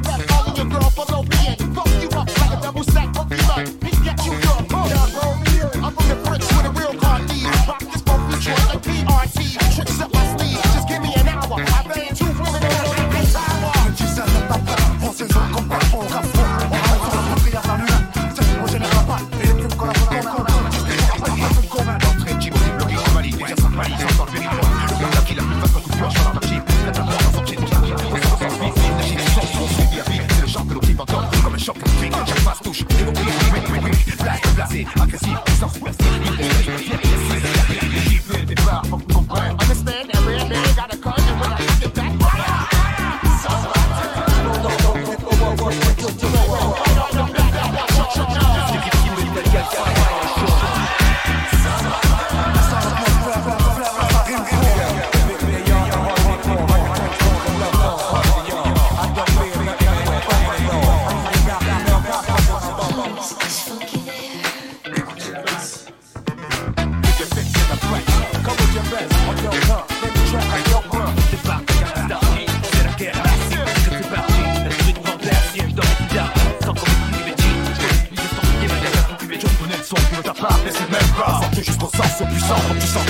get back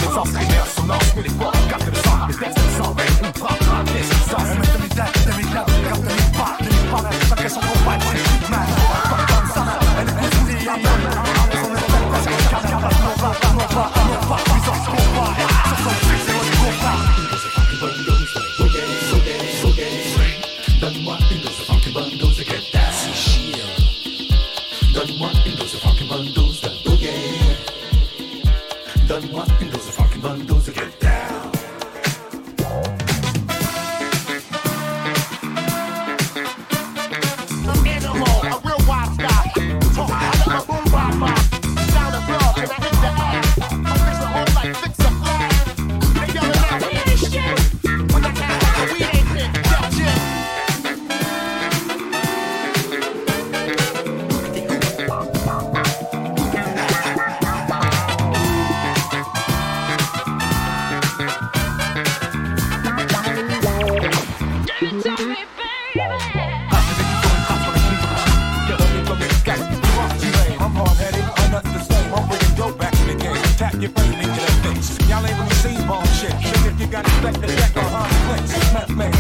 sens sens primaires sonores, que les forts, capte le sang, les textes le sang, ultra, qu'est-ce que ça C'est mes dates, mes dates, capte mes pas, les pas, chacun son combat, c'est une man, comme ça, elle est posée à peine, on est dans la presque, car car non va, non va, non va, puissance combat, sur son truc, c'est votre combat. Donne-moi une dose de funky bundles to get down. Donne-moi une dose de funky bundles de boogie. Donne-moi une dose de funky game. Tap your brain into that. Y'all ain't really seen ball shit. Shit, if you got respect, the check on hard clicks. Meth man,